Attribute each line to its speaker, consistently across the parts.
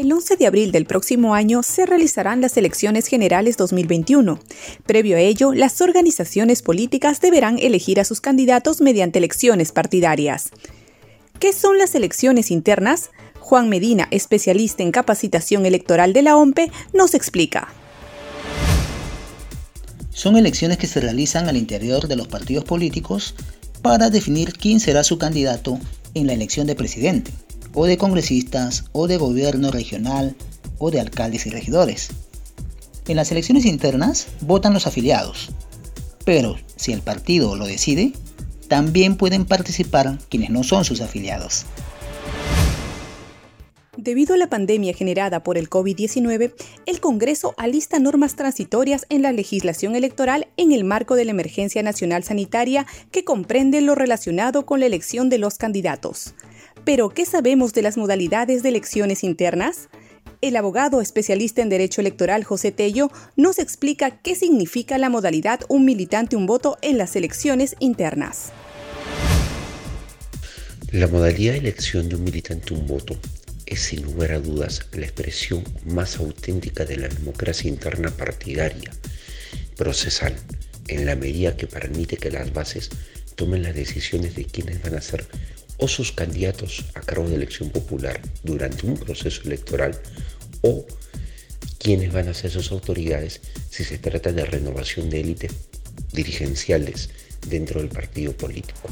Speaker 1: El 11 de abril del próximo año se realizarán las elecciones generales 2021. Previo a ello, las organizaciones políticas deberán elegir a sus candidatos mediante elecciones partidarias. ¿Qué son las elecciones internas? Juan Medina, especialista en capacitación electoral de la OMPE, nos explica.
Speaker 2: Son elecciones que se realizan al interior de los partidos políticos para definir quién será su candidato en la elección de presidente o de congresistas, o de gobierno regional, o de alcaldes y regidores. En las elecciones internas votan los afiliados, pero si el partido lo decide, también pueden participar quienes no son sus afiliados.
Speaker 1: Debido a la pandemia generada por el COVID-19, el Congreso alista normas transitorias en la legislación electoral en el marco de la emergencia nacional sanitaria que comprende lo relacionado con la elección de los candidatos. Pero, ¿qué sabemos de las modalidades de elecciones internas? El abogado especialista en Derecho Electoral José Tello nos explica qué significa la modalidad un militante un voto en las elecciones internas.
Speaker 3: La modalidad de elección de un militante un voto es sin lugar a dudas la expresión más auténtica de la democracia interna partidaria, procesal, en la medida que permite que las bases tomen las decisiones de quiénes van a ser o sus candidatos a cargo de elección popular durante un proceso electoral o quiénes van a ser sus autoridades si se trata de renovación de élites dirigenciales dentro del partido político.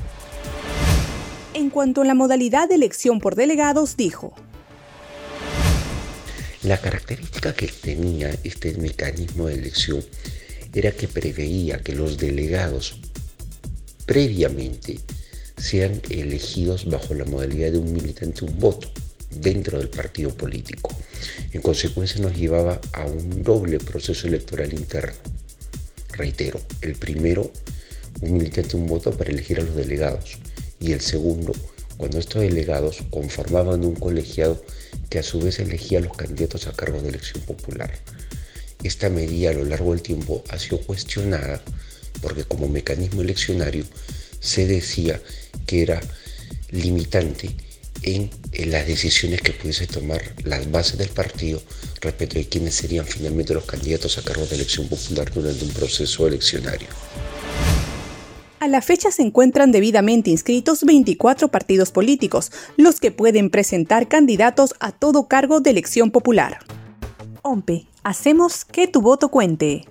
Speaker 1: En cuanto a la modalidad de elección por delegados, dijo,
Speaker 3: la característica que tenía este mecanismo de elección era que preveía que los delegados previamente sean elegidos bajo la modalidad de un militante un voto dentro del partido político. En consecuencia nos llevaba a un doble proceso electoral interno. Reitero, el primero, un militante un voto para elegir a los delegados y el segundo, cuando estos delegados conformaban un colegiado que a su vez elegía a los candidatos a cargo de elección popular. Esta medida a lo largo del tiempo ha sido cuestionada porque como mecanismo eleccionario se decía que era limitante en, las decisiones que pudiese tomar las bases del partido respecto de quiénes serían finalmente los candidatos a cargo de elección popular durante un proceso eleccionario.
Speaker 1: A la fecha se encuentran debidamente inscritos 24 partidos políticos, los que pueden presentar candidatos a todo cargo de elección popular. OMPE, hacemos que tu voto cuente.